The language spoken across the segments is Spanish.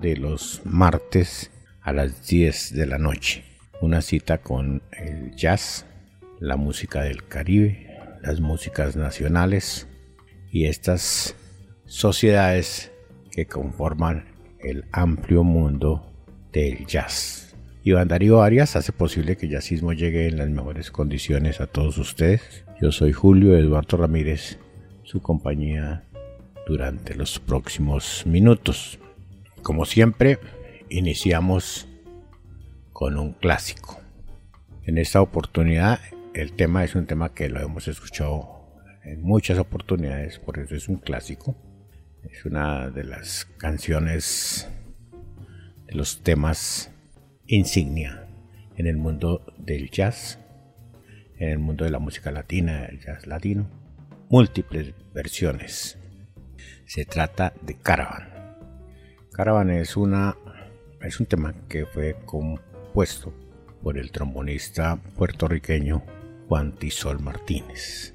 de los martes a las 10 de la noche. Una cita con el jazz, la música del Caribe, las músicas nacionales y estas sociedades que conforman el amplio mundo del jazz. Iván Darío Arias hace posible que jazzismo llegue en las mejores condiciones a todos ustedes. Yo soy Julio Eduardo Ramírez su compañía durante los próximos minutos. Como siempre, iniciamos con un clásico. En esta oportunidad, el tema es un tema que lo hemos escuchado en muchas oportunidades, por eso es un clásico. Es una de las canciones, de los temas insignia en el mundo del jazz, en el mundo de la música latina, el jazz latino múltiples versiones. Se trata de Caravan. Caravan es, una, es un tema que fue compuesto por el trombonista puertorriqueño Juan Tisol Martínez.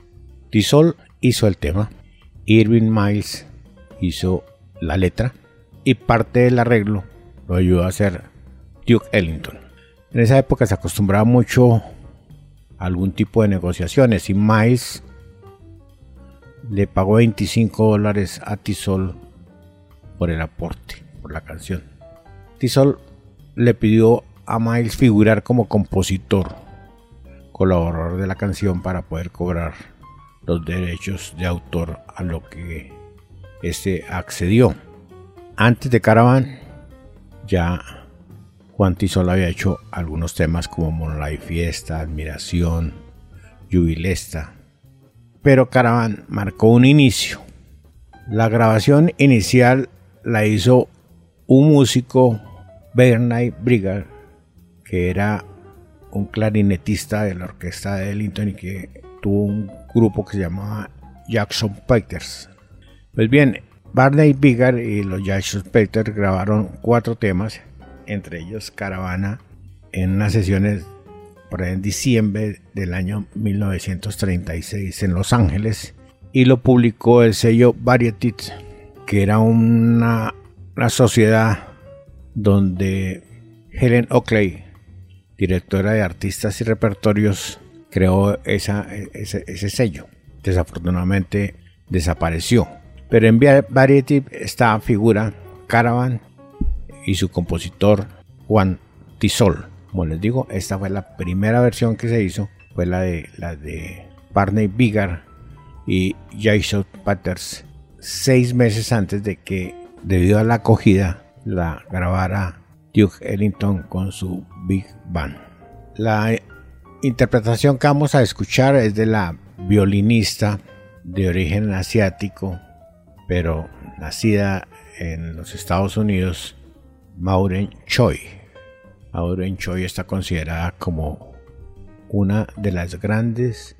Tisol hizo el tema, Irving Miles hizo la letra y parte del arreglo lo ayudó a hacer Duke Ellington. En esa época se acostumbraba mucho a algún tipo de negociaciones y Miles le pagó 25 dólares a Tisol por el aporte, la canción. Tisol le pidió a Miles figurar como compositor, colaborador de la canción para poder cobrar los derechos de autor a lo que este accedió. Antes de Caravan, ya Juan Tisol había hecho algunos temas como Moonlight Fiesta, Admiración, Jubilesta, pero Caravan marcó un inicio. La grabación inicial la hizo un músico, Bernard Brigard, que era un clarinetista de la orquesta de Ellington y que tuvo un grupo que se llamaba Jackson Peters. Pues bien, Barney Bigard y los Jackson Peters grabaron cuatro temas, entre ellos Caravana, en unas sesiones por en diciembre del año 1936 en Los Ángeles y lo publicó el sello Variety, que era una, sociedad donde Helen Oakley, directora de artistas y repertorios, creó esa, ese, sello. Desafortunadamente desapareció. Pero en Variety está figura Caravan y su compositor Juan Tisol. Como les digo, esta fue la primera versión que se hizo, fue la de la de Barney Bigard y Jason Patterson seis meses antes de que, debido a la acogida, la grabara Duke Ellington con su Big Band. La interpretación que vamos a escuchar es de la violinista de origen asiático, pero nacida en los Estados Unidos, Maureen Choi. Maureen Choi está considerada como una de las grandes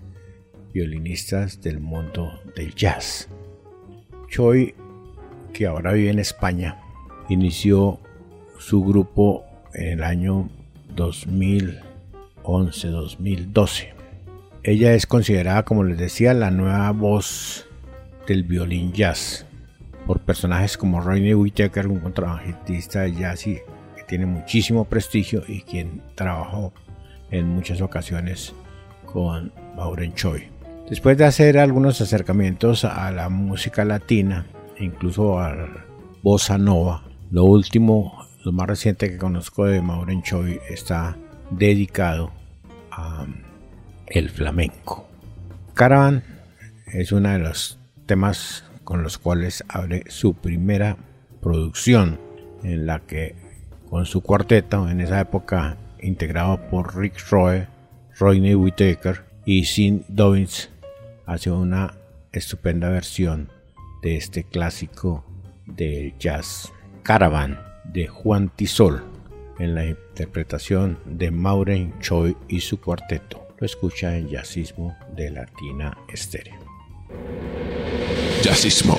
violinistas del mundo del jazz. Choi, que ahora vive en España, inició su grupo en el año 2011-2012. Ella es considerada, como les decía, la nueva voz del violín jazz por personajes como Rodney Whittaker, un contrabajista de jazz y tiene muchísimo prestigio y quien trabajó en muchas ocasiones con Maureen Choi. Después de hacer algunos acercamientos a la música latina, incluso a bossa nova, lo último, lo más reciente que conozco de Maureen Choi está dedicado a el flamenco. Caravan es uno de los temas con los cuales abre su primera producción en la que con su cuarteto, en esa época integrado por Rick Roy, Rodney Whittaker y Sin Dobbins, hace una estupenda versión de este clásico del jazz Caravan de Juan Tisol en la interpretación de Maureen Choi y su cuarteto. Lo escucha en Jazzismo de Latina Estéreo. Jazzismo.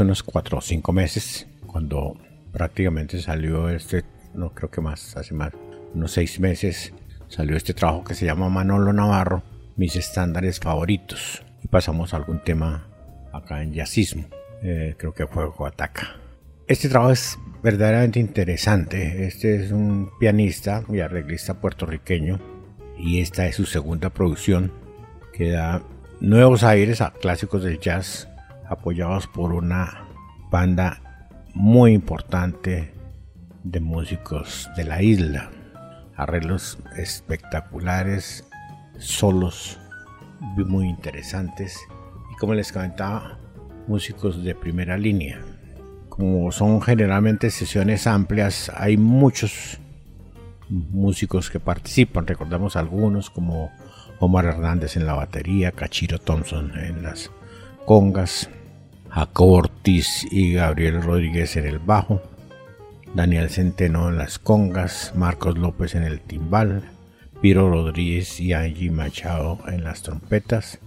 Hace unos cuatro o cinco meses, cuando prácticamente salió este, no creo que más, hace más, unos seis meses, salió este trabajo que se llama Manolo Navarro, mis estándares favoritos. Y pasamos a algún tema acá en jazzismo. Eh, creo que fue Ataca. Este trabajo es verdaderamente interesante. Este es un pianista y arreglista puertorriqueño y esta es su segunda producción que da nuevos aires a clásicos del jazz apoyados por una banda muy importante de músicos de la isla. Arreglos espectaculares, solos muy interesantes y como les comentaba, músicos de primera línea. Como son generalmente sesiones amplias, hay muchos músicos que participan. Recordamos algunos como Omar Hernández en la batería, Cachiro Thompson en las congas, Jacob Ortiz y Gabriel Rodríguez en el bajo, Daniel Centeno en las congas, Marcos López en el timbal, Piro Rodríguez y Angie Machado en las trompetas,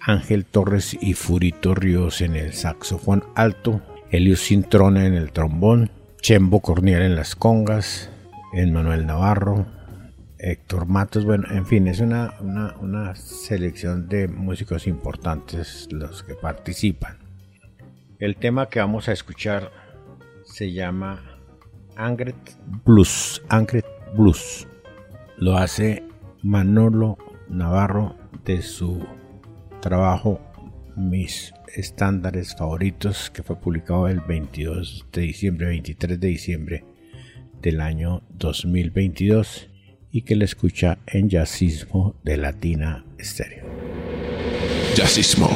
Ángel Torres y Furito Ríos en el saxofón alto, Elio Cintrone en el trombón, Chembo Corniel en las congas, Manuel Navarro, Héctor Matos, bueno, en fin, es una, una, una selección de músicos importantes los que participan. El tema que vamos a escuchar se llama Angret Blues. Angret Blues. Lo hace Manolo Navarro de su trabajo Mis estándares favoritos que fue publicado el 22 de diciembre, 23 de diciembre del año 2022 y que le escucha en Jazzismo de Latina Stereo. Jazzismo.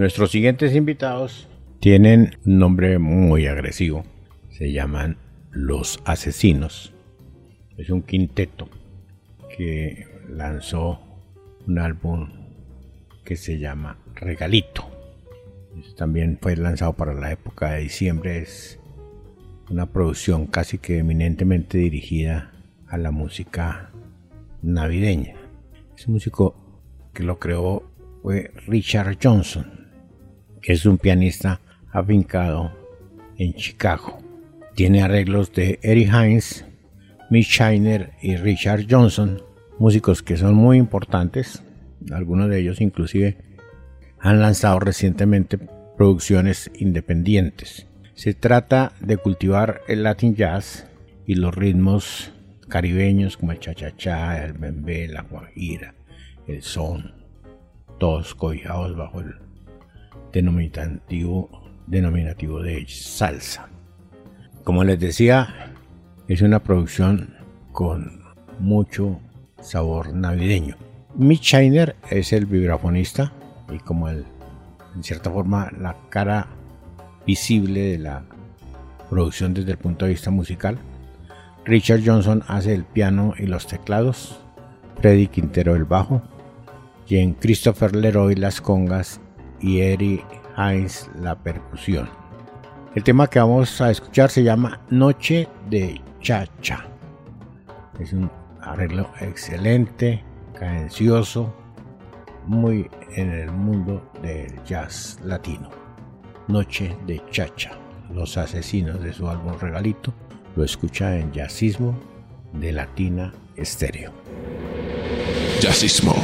Nuestros siguientes invitados tienen un nombre muy agresivo. Se llaman Los Asesinos. Es un quinteto que lanzó un álbum que se llama Regalito. También fue lanzado para la época de diciembre. Es una producción casi que eminentemente dirigida a la música navideña. Ese músico que lo creó fue Richard Johnson, que es un pianista afincado en Chicago. Tiene arreglos de Eric Hines, Mitch Shiner y Richard Johnson, músicos que son muy importantes. Algunos de ellos inclusive han lanzado recientemente producciones independientes. Se trata de cultivar el Latin Jazz y los ritmos caribeños como el cha-cha-cha, el bembé, la guajira, el son, todos cobijados bajo el denominativo, denominativo de salsa. Como les decía, es una producción con mucho sabor navideño. Mitch Shiner es el vibrafonista y como el, en cierta forma la cara visible de la producción desde el punto de vista musical. Richard Johnson hace el piano y los teclados, Freddy Quintero el bajo, Jean Christopher Leroy las congas y Eric Hines la percusión. El tema que vamos a escuchar se llama Noche de Cha-Cha. Es un arreglo excelente, cadencioso, muy en el mundo del jazz latino. Noche de Chacha. Los asesinos de su álbum Regalito lo escucha en Jazzismo de Latina Estéreo. Jazzismo.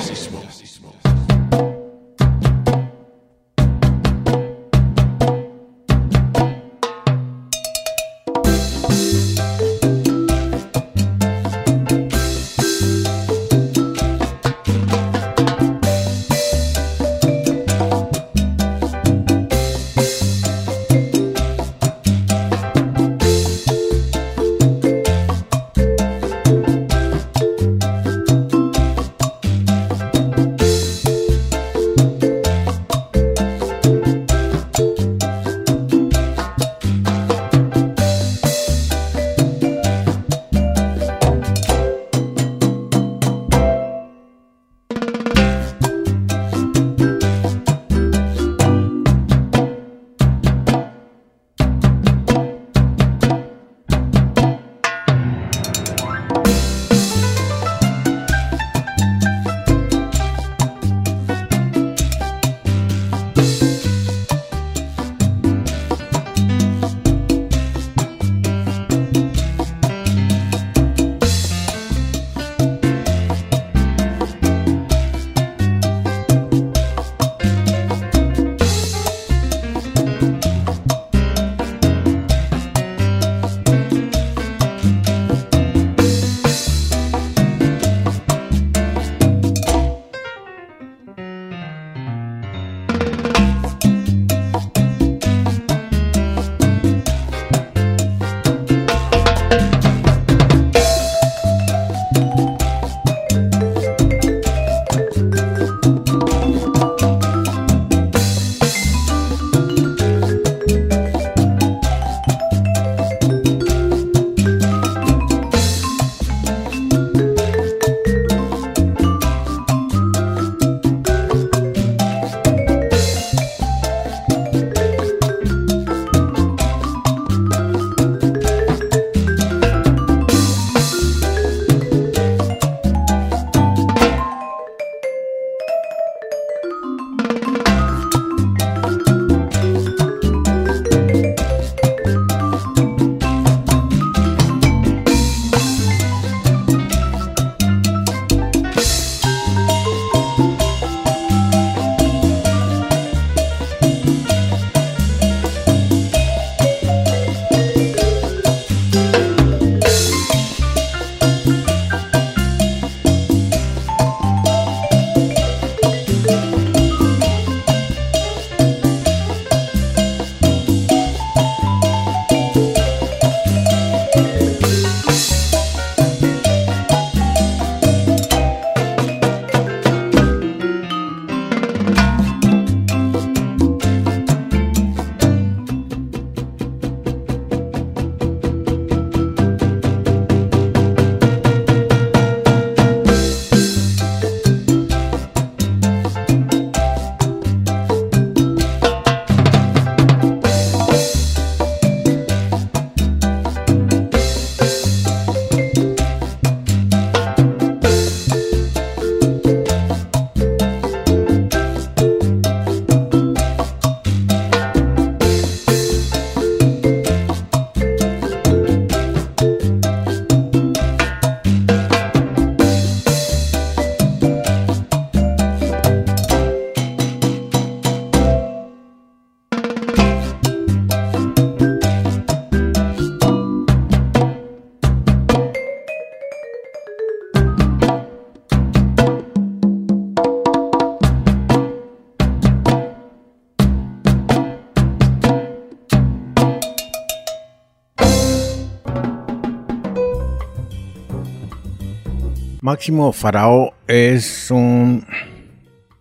Máximo Farao es un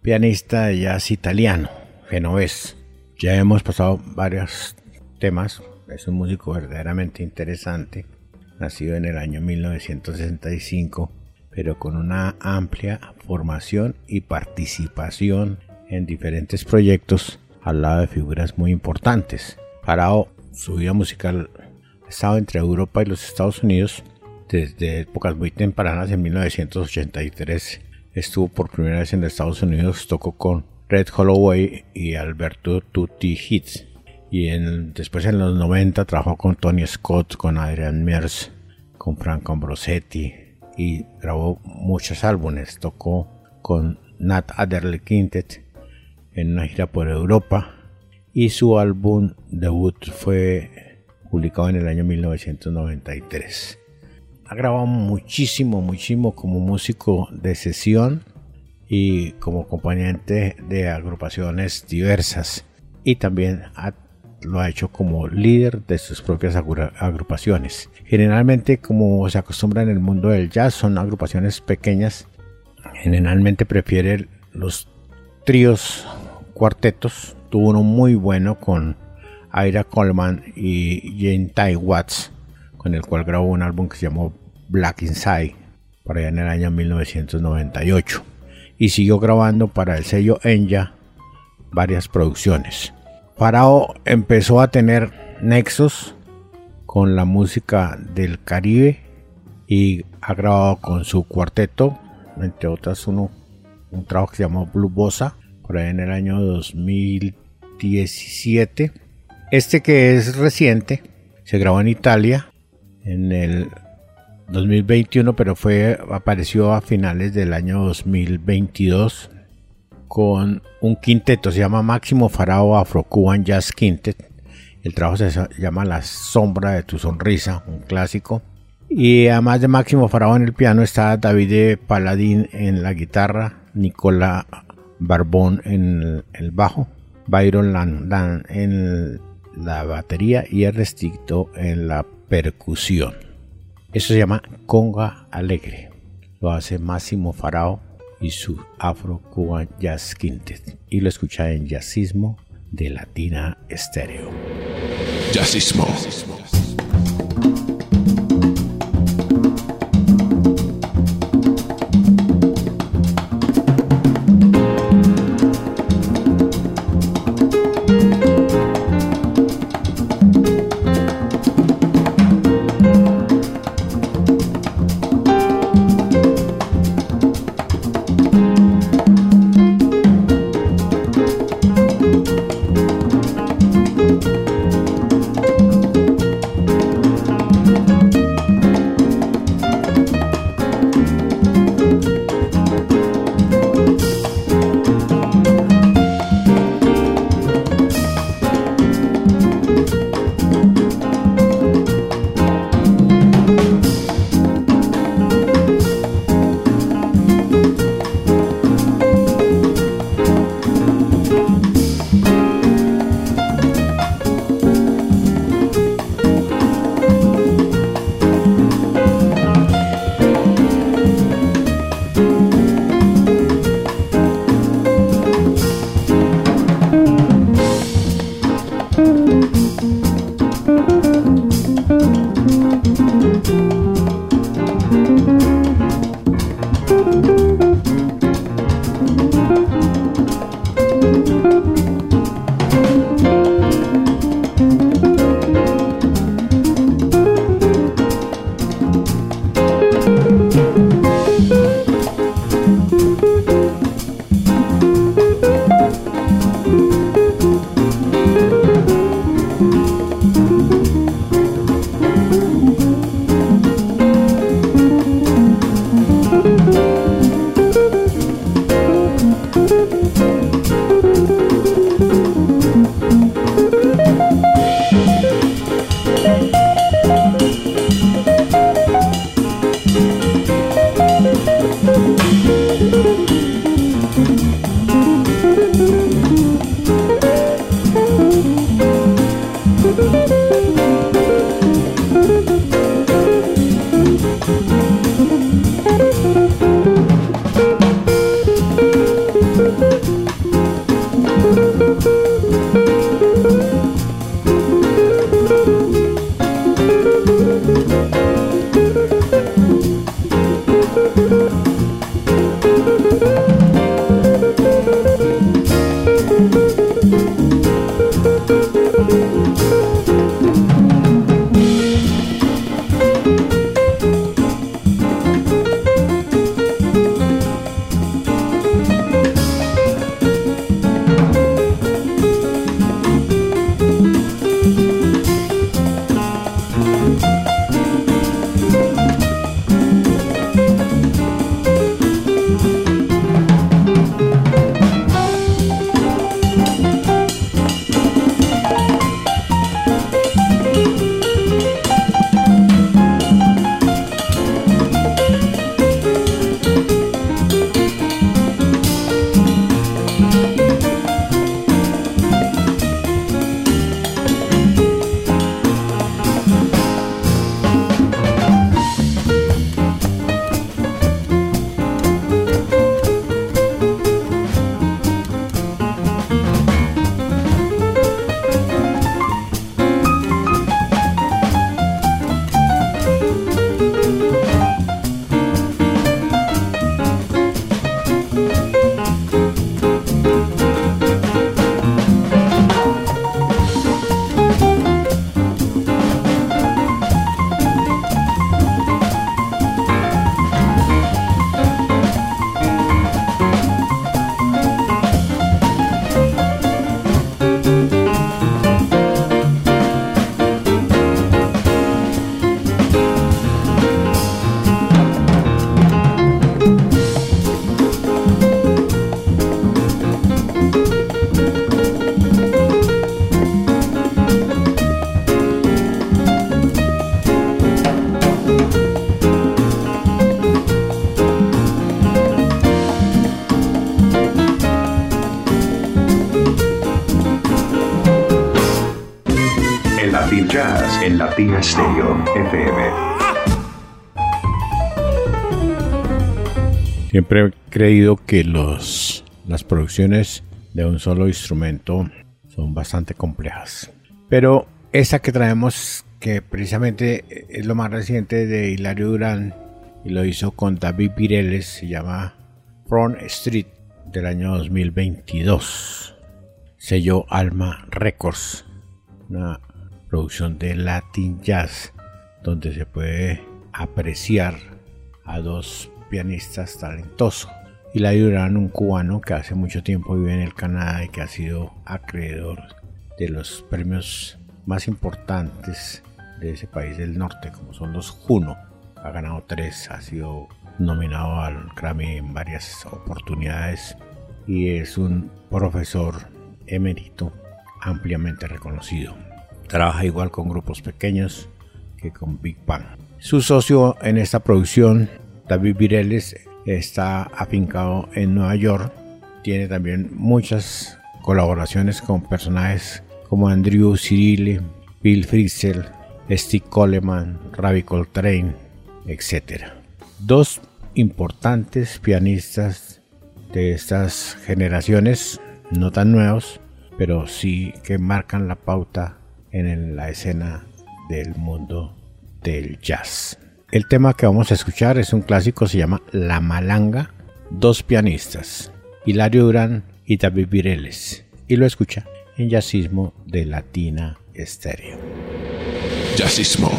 pianista de jazz italiano, genovés. Ya hemos pasado varios temas. Es un músico verdaderamente interesante, nacido en el año 1965, pero con una amplia formación y participación en diferentes proyectos al lado de figuras muy importantes. Farao, su vida musical ha estado entre Europa y los Estados Unidos desde épocas muy tempranas, en 1983 estuvo por primera vez en Estados Unidos, tocó con Red Holloway y Alberto Tutti Hits. Y después en los 90 trabajó con Tony Scott, con Adrian Mears, con Franco Ambrosetti y grabó muchos álbumes. Tocó con Nat Adderley Quintet en una gira por Europa y su álbum debut fue publicado en el año 1993 ha grabado muchísimo, muchísimo como músico de sesión y como acompañante de agrupaciones diversas. Y también lo ha hecho como líder de sus propias agrupaciones. Generalmente, como se acostumbra en el mundo del jazz, son agrupaciones pequeñas. Generalmente prefiere los tríos, cuartetos. Tuvo uno muy bueno con Ira Coleman y Jane Ty Watts con el cual grabó un álbum que se llamó Black Inside, por allá en el año 1998. Y siguió grabando para el sello Enya varias producciones. Farao empezó a tener nexos con la música del Caribe y ha grabado con su cuarteto, entre otras uno, un trabajo que se llamó Blue Bossa, por ahí en el año 2017. Este que es reciente, se grabó en Italia en el 2021, pero fue apareció a finales del año 2022 con un quinteto, se llama Máximo Farao Afro Cuban Jazz Quintet. El trabajo se llama La sombra de tu sonrisa, un clásico. Y además de Máximo Farao en el piano está David Paladín en la guitarra, Nicola Barbón en el bajo, Byron Landan en la batería y Ernesto en la percusión. Eso se llama conga alegre. Lo hace Máximo Farao y su Afro Cuban Jazz Quintet. Y lo escucha en Jazzismo de Latina Estéreo. Jazzismo. en FM. Siempre he creído que los, las producciones de un solo instrumento son bastante complejas. Pero esa que traemos, que precisamente es lo más reciente de Hilario Durán, y lo hizo con David Pireles, se llama Front Street del año 2022. Sello Alma Records, una producción de Latin Jazz, donde se puede apreciar a dos pianistas talentosos. Y la Durán, un cubano que hace mucho tiempo vive en el Canadá y que ha sido acreedor de los premios más importantes de ese país del norte, como son los Juno. Ha ganado tres, ha sido nominado al Grammy en varias oportunidades y es un profesor emérito ampliamente reconocido. Trabaja igual con grupos pequeños que con Big Bang. Su socio en esta producción, David Vireles, está afincado en Nueva York. Tiene también muchas colaboraciones con personajes como Andrew Cyrille, Bill Frisell, Steve Coleman, Ravi Coltrane, etc. Dos importantes pianistas de estas generaciones, no tan nuevos, pero sí que marcan la pauta en la escena del mundo del jazz. El tema que vamos a escuchar es un clásico, se llama La Malanga, dos pianistas, Hilario Durán y David Vireles, y lo escucha en Jazzismo de Latina Estéreo. Jazzismo.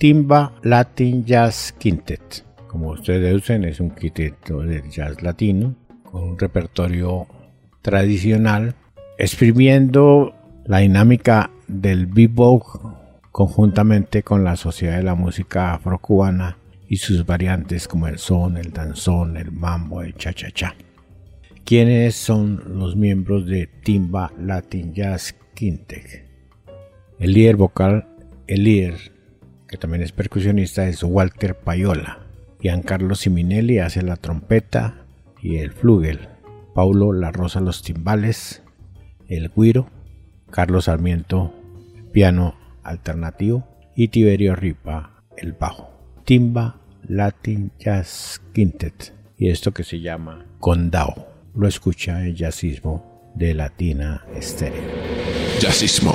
Timba Latin Jazz Quintet. Como ustedes deducen, es un quinteto de jazz latino con un repertorio tradicional, exprimiendo la dinámica del bebop conjuntamente con la Sociedad de la Música Afrocubana y sus variantes como el son, el danzón, el mambo, el cha-cha-cha. ¿Quiénes son los miembros de Timba Latin Jazz Quintet? El líder vocal, el líder, que también es percusionista, es Walter Payola. Giancarlo Siminelli hace la trompeta y el flugel. Paulo La Rosa los timbales, el guiro. Carlos Sarmiento, piano alternativo. Y Tiberio Ripa, el bajo. Timba Latin Jazz Quintet. Y esto que se llama Condao. Lo escucha el jazzismo de Latina Estéreo. Jazzismo.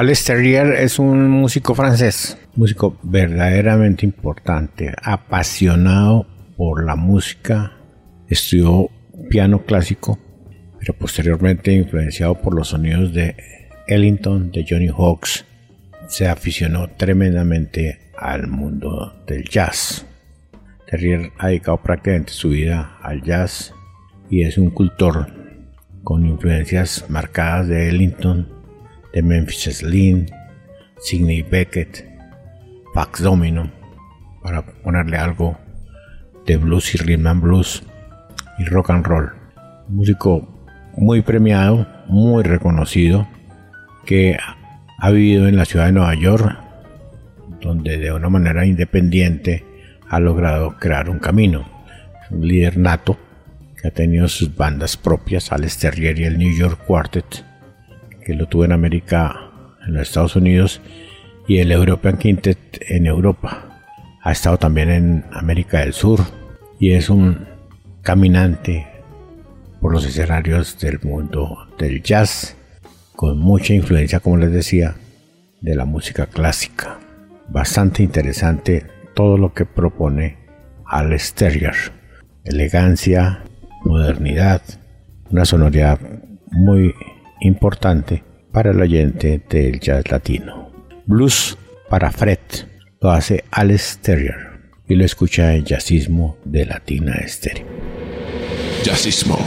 Alex Terrier es un músico francés, músico verdaderamente importante, apasionado por la música, estudió piano clásico, pero posteriormente influenciado por los sonidos de Ellington, de Johnny Hawks, se aficionó tremendamente al mundo del jazz. Terrier ha dedicado prácticamente su vida al jazz y es un cultor con influencias marcadas de Ellington, de Memphis Slim, Sidney Beckett, Pax Domino, para ponerle algo de blues y rhythm and blues y rock and roll. músico muy premiado, muy reconocido, que ha vivido en la ciudad de Nueva York, donde de una manera independiente ha logrado crear un camino. Un líder nato que ha tenido sus bandas propias, Alex Terrier y el New York Quartet, que lo tuvo en América, en los Estados Unidos, y el European Quintet en Europa. Ha estado también en América del Sur y es un caminante por los escenarios del mundo del jazz, con mucha influencia, como les decía, de la música clásica. Bastante interesante todo lo que propone Al Terrier. Elegancia, modernidad, una sonoridad muy importante para el oyente del jazz latino. Blues para Fred lo hace Alex Terrier y lo escucha en Jazzismo de Latina Estéreo. Jazzismo.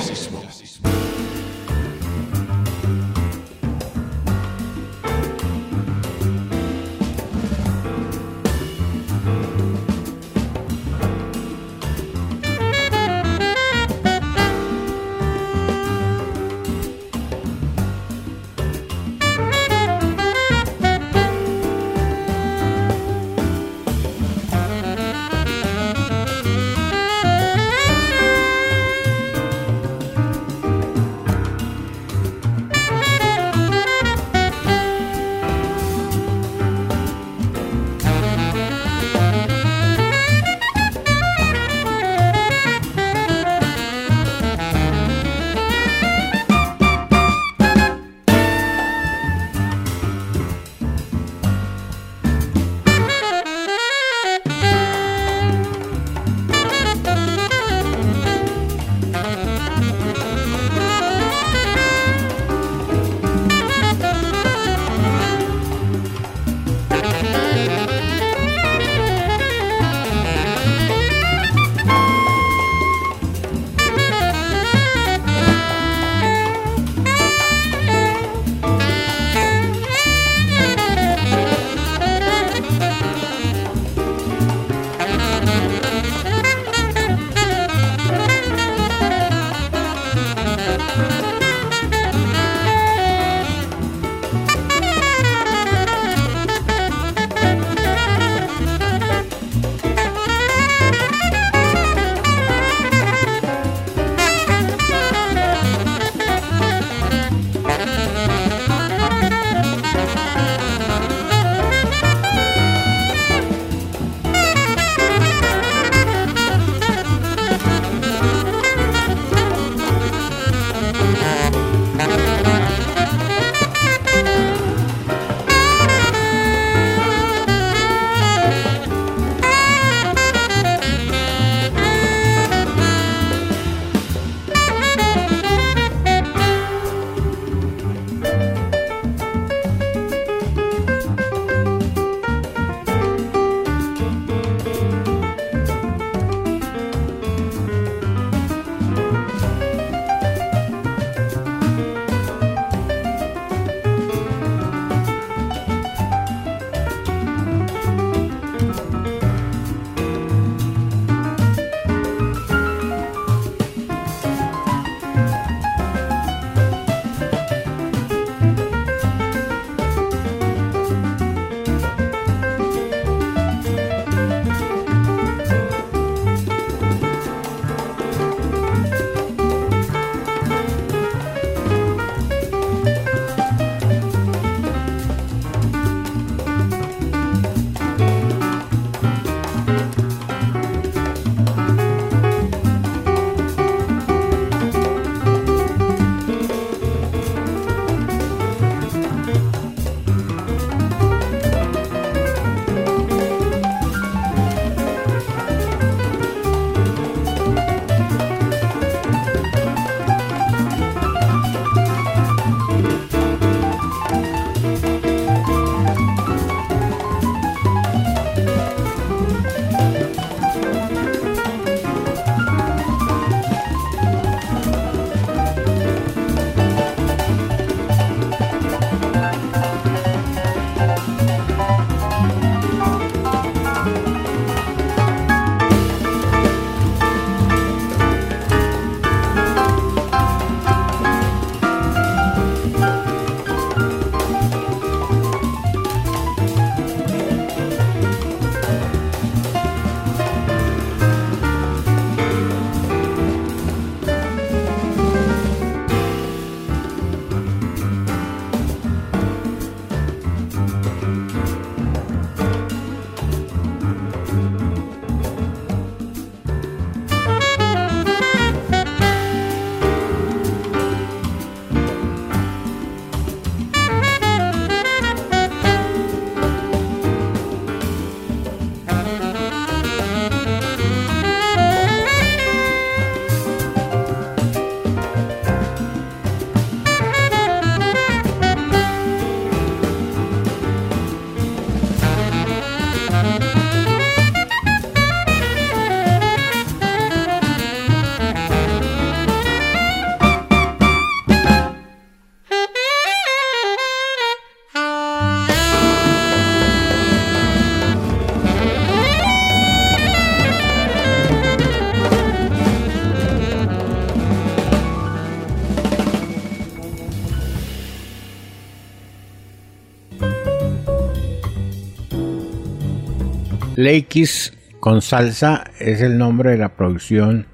Lakis con salsa es el nombre de la producción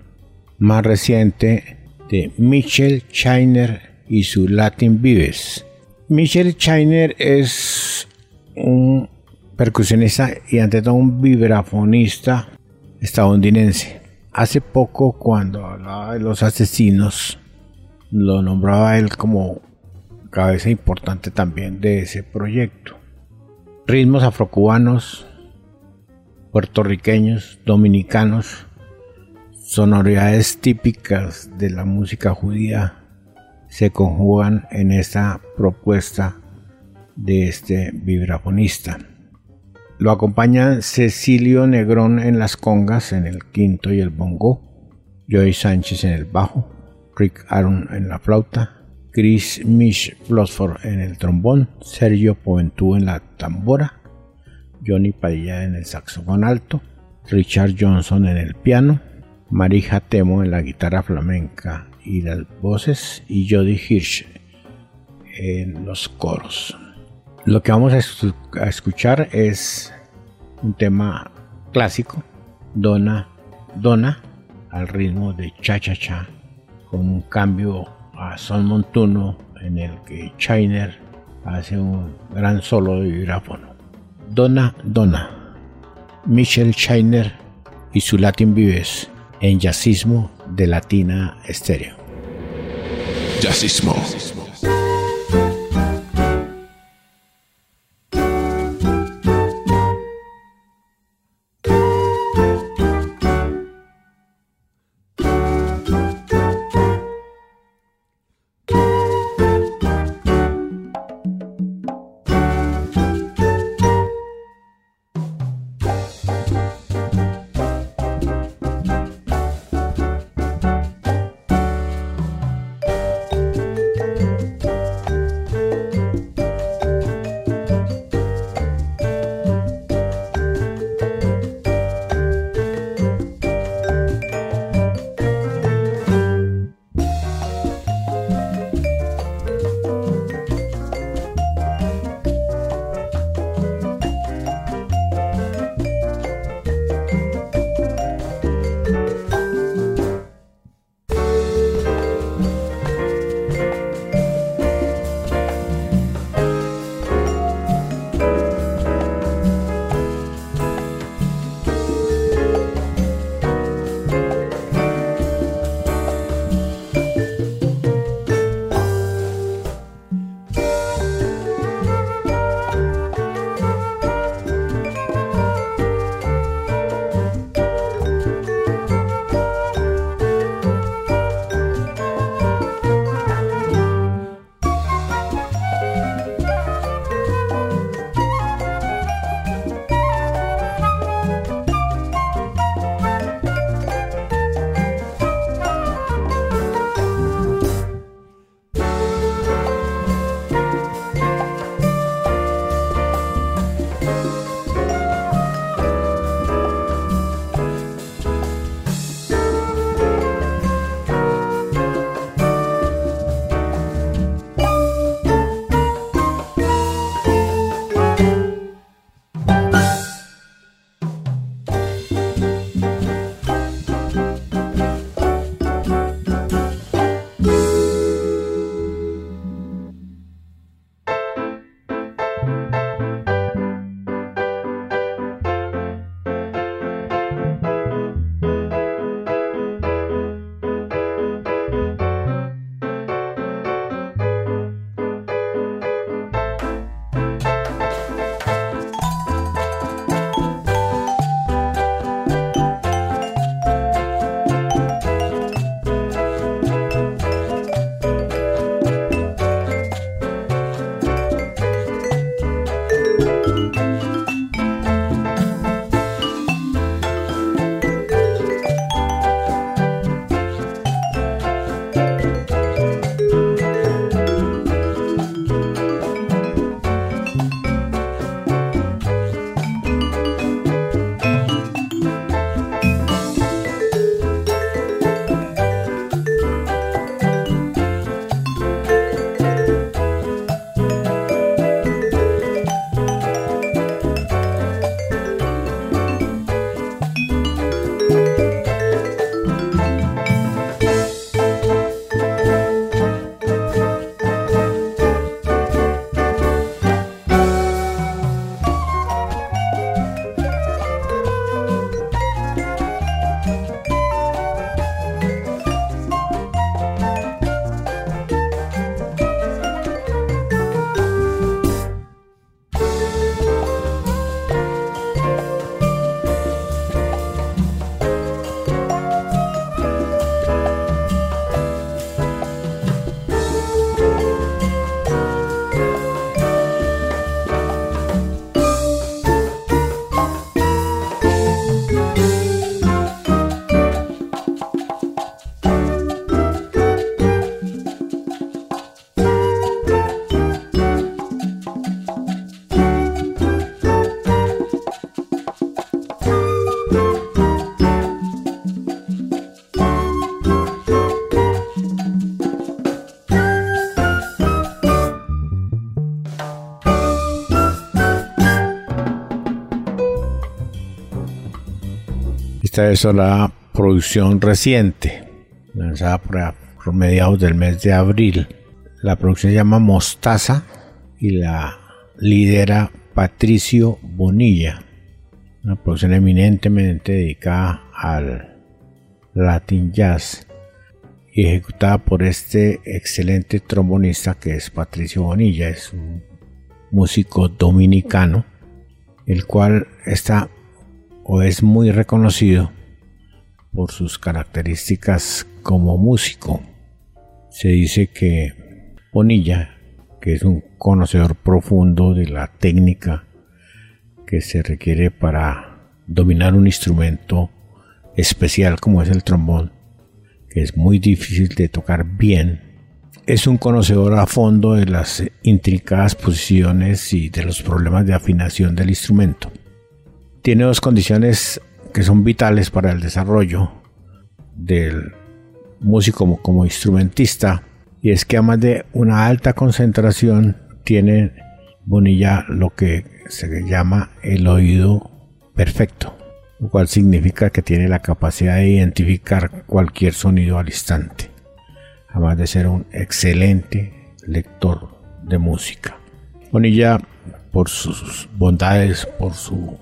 más reciente de Michel Chiner y su Latin Vives. Michel Chiner es un percusionista y ante todo un vibrafonista estadounidense. Hace poco cuando hablaba de los asesinos, lo nombraba él como cabeza importante también de ese proyecto. Ritmos afrocubanos, puertorriqueños, dominicanos, sonoridades típicas de la música judía se conjugan en esta propuesta de este vibrafonista. Lo acompañan Cecilio Negrón en las congas, en el quinto y el bongo, Joey Sánchez en el bajo, Rick Aaron en la flauta, Chris Mish Flosfor en el trombón, Sergio Poventú en la tambora, Johnny Padilla en el saxofón alto, Richard Johnson en el piano, Marija Temo en la guitarra flamenca y las voces y Jody Hirsch en los coros. Lo que vamos a, escuchar es un tema clásico, Dona, Dona, al ritmo de Cha Cha Cha, con un cambio a son montuno en el que Chiner hace un gran solo de vibráfono. Dona Dona, Michelle Chiner y su Latin Vives en Jazzismo de Latina Estéreo. Jazzismo. Esta es la producción reciente, lanzada por mediados del mes de abril. La producción se llama Mostaza y la lidera Patricio Bonilla, una producción eminentemente dedicada al Latin Jazz y ejecutada por este excelente trombonista que es Patricio Bonilla, es un músico dominicano, el cual está o es muy reconocido por sus características como músico. Se dice que Bonilla, que es un conocedor profundo de la técnica que se requiere para dominar un instrumento especial como es el trombón, que es muy difícil de tocar bien, es un conocedor a fondo de las intricadas posiciones y de los problemas de afinación del instrumento. Tiene dos condiciones que son vitales para el desarrollo del músico como, instrumentista y es que además de una alta concentración tiene Bonilla lo que se llama el oído perfecto, lo cual significa que tiene la capacidad de identificar cualquier sonido al instante, además de ser un excelente lector de música. Bonilla, por sus bondades, por su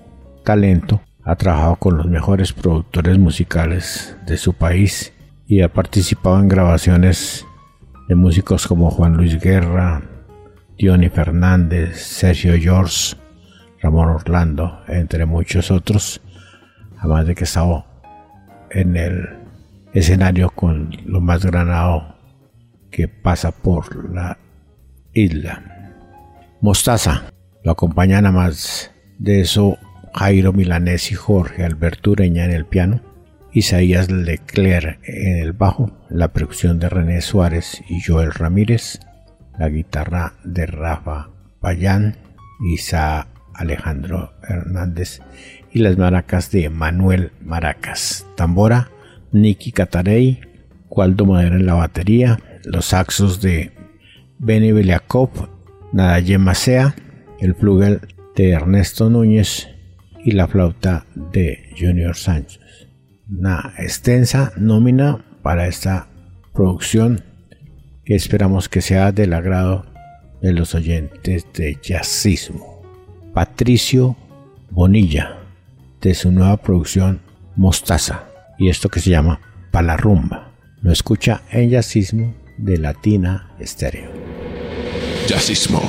talento, ha trabajado con los mejores productores musicales de su país y ha participado en grabaciones de músicos como Juan Luis Guerra, Diony Fernández, Sergio George, Ramón Orlando, entre muchos otros, además de que estaba en el escenario con lo más granado que pasa por la isla. Mostaza, lo acompañan a más de eso Jairo Milanés y Jorge Alberto Ureña en el piano, Isaías Leclerc en el bajo, la producción de René Suárez y Joel Ramírez, la guitarra de Rafa Payán, Isa Alejandro Hernández y las maracas de Manuel Maracas, tambora, Nicky Catarey, Cualdo Madera en la batería, los saxos de Benny Beliakov, Nadaye Macea, el flugel de Ernesto Núñez y la flauta de Junior Sánchez una extensa nómina para esta producción que esperamos que sea del agrado de los oyentes de jazzismo. Patricio Bonilla, de su nueva producción Mostaza, y esto que se llama Palarrumba. Lo escucha en jazzismo de Latina Estéreo. Jazzismo.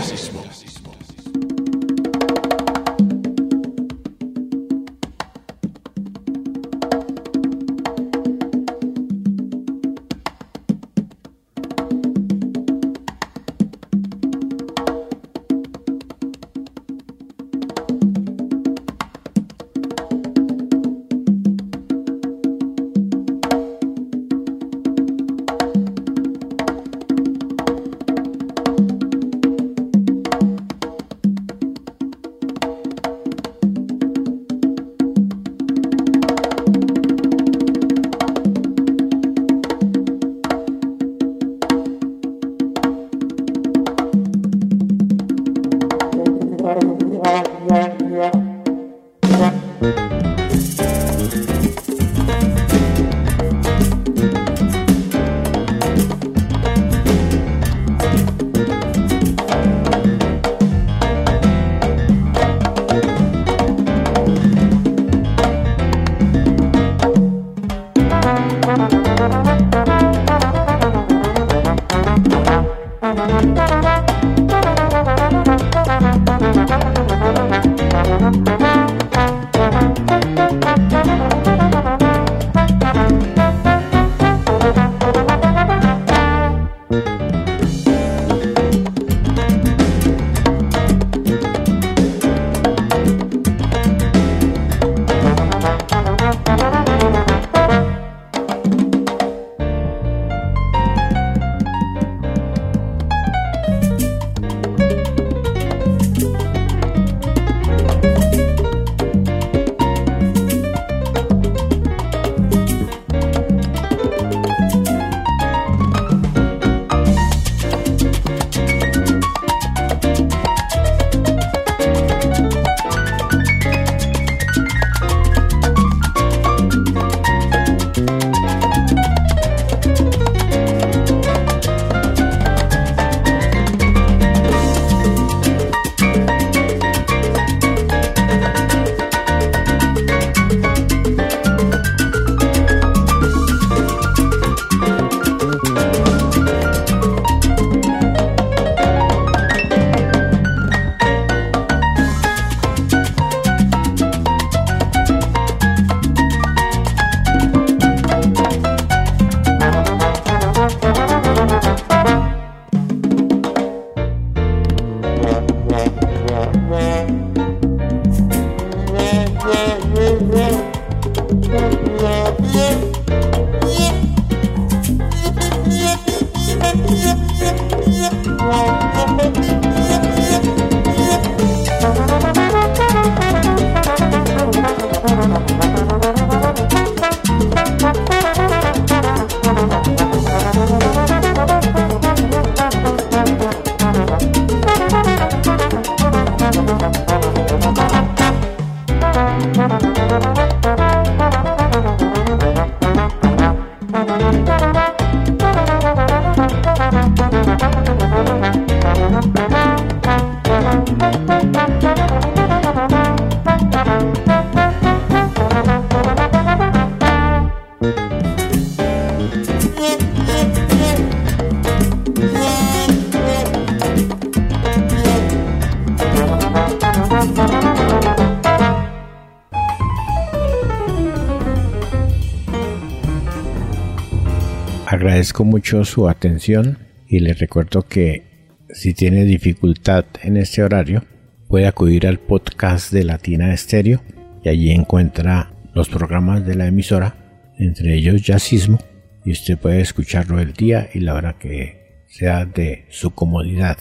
Agradezco mucho su atención y les recuerdo que si tiene dificultad en este horario, puede acudir al podcast de Latina Estéreo y allí encuentra los programas de la emisora, entre ellos Jazzismo, y usted puede escucharlo el día y la hora que sea de su comodidad.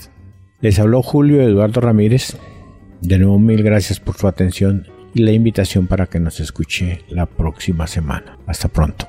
Les habló Julio Eduardo Ramírez. De nuevo mil gracias por su atención y la invitación para que nos escuche la próxima semana. Hasta pronto.